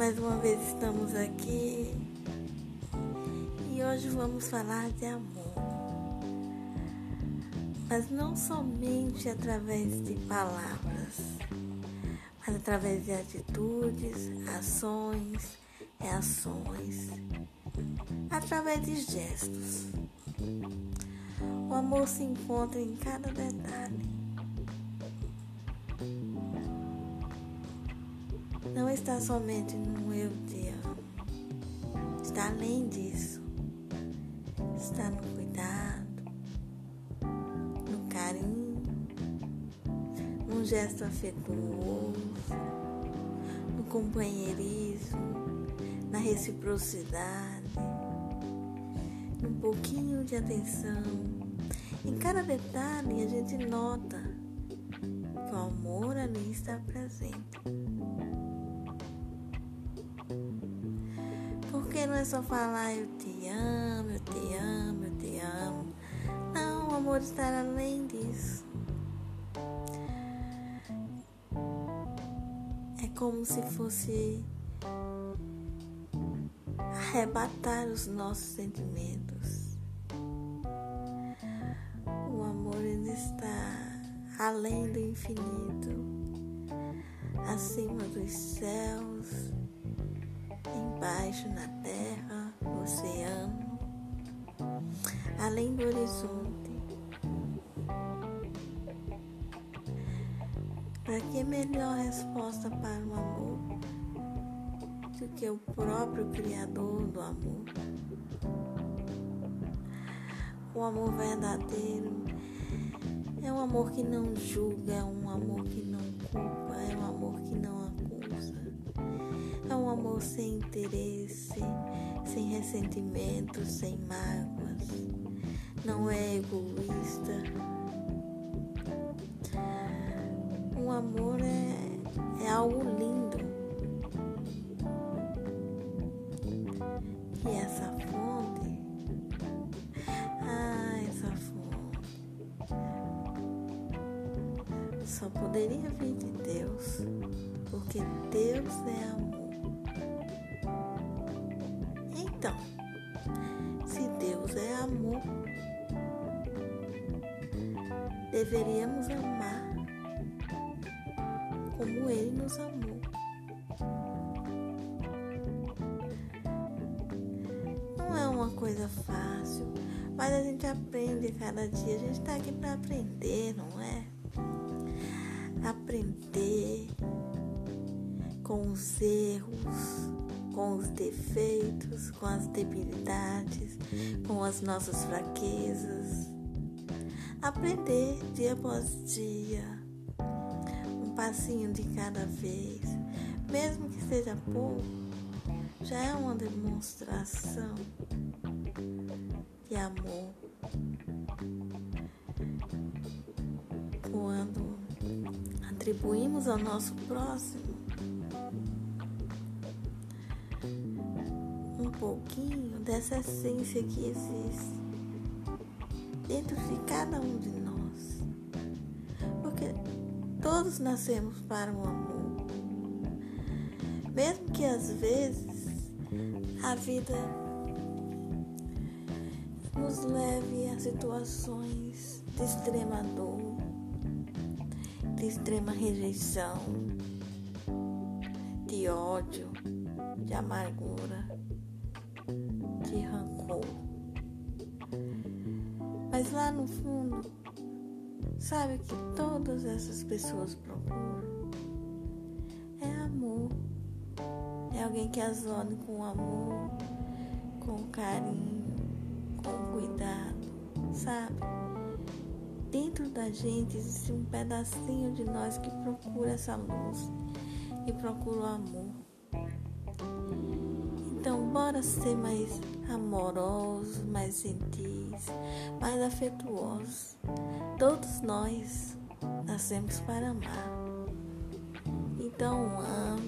Mais uma vez estamos aqui e hoje vamos falar de amor. Mas não somente através de palavras, mas através de atitudes, ações, reações, através de gestos. O amor se encontra em cada detalhe. Não está somente no eu amo, está além disso. Está no cuidado, no carinho, num gesto afetuoso, no companheirismo, na reciprocidade, num pouquinho de atenção. Em cada detalhe a gente nota que o amor ali está presente. Não é só falar eu te amo, eu te amo, eu te amo. Não, o amor está além disso. É como se fosse arrebatar os nossos sentimentos. O amor ainda está além do infinito, acima dos céus embaixo na terra, no oceano, além do horizonte. Para que melhor resposta para o amor do que o próprio Criador do amor? O amor verdadeiro é um amor que não julga, é um amor que não culpa, é um amor que não amor sem interesse, sem ressentimento, sem mágoas. Não é egoísta. Um amor é, é algo lindo. E essa fonte, ah, essa fonte, só poderia vir de Deus, porque Deus é amor. Então, se Deus é amor, deveríamos amar como Ele nos amou. Não é uma coisa fácil, mas a gente aprende cada dia. A gente está aqui para aprender, não é? Aprender com os erros com os defeitos, com as debilidades, com as nossas fraquezas. Aprender dia após dia, um passinho de cada vez, mesmo que seja pouco, já é uma demonstração de amor. Quando atribuímos ao nosso próximo pouquinho dessa essência que existe dentro de cada um de nós. Porque todos nascemos para o amor. Mesmo que às vezes a vida nos leve a situações de extrema dor, de extrema rejeição, de ódio, de amargura de rancor. Mas lá no fundo, sabe que todas essas pessoas procuram? É amor. É alguém que as olhe com amor, com carinho, com cuidado, sabe? Dentro da gente existe um pedacinho de nós que procura essa luz e procura o amor. Bora ser mais amorosos, mais gentis, mais afetuosos. Todos nós nascemos para amar. Então, ame,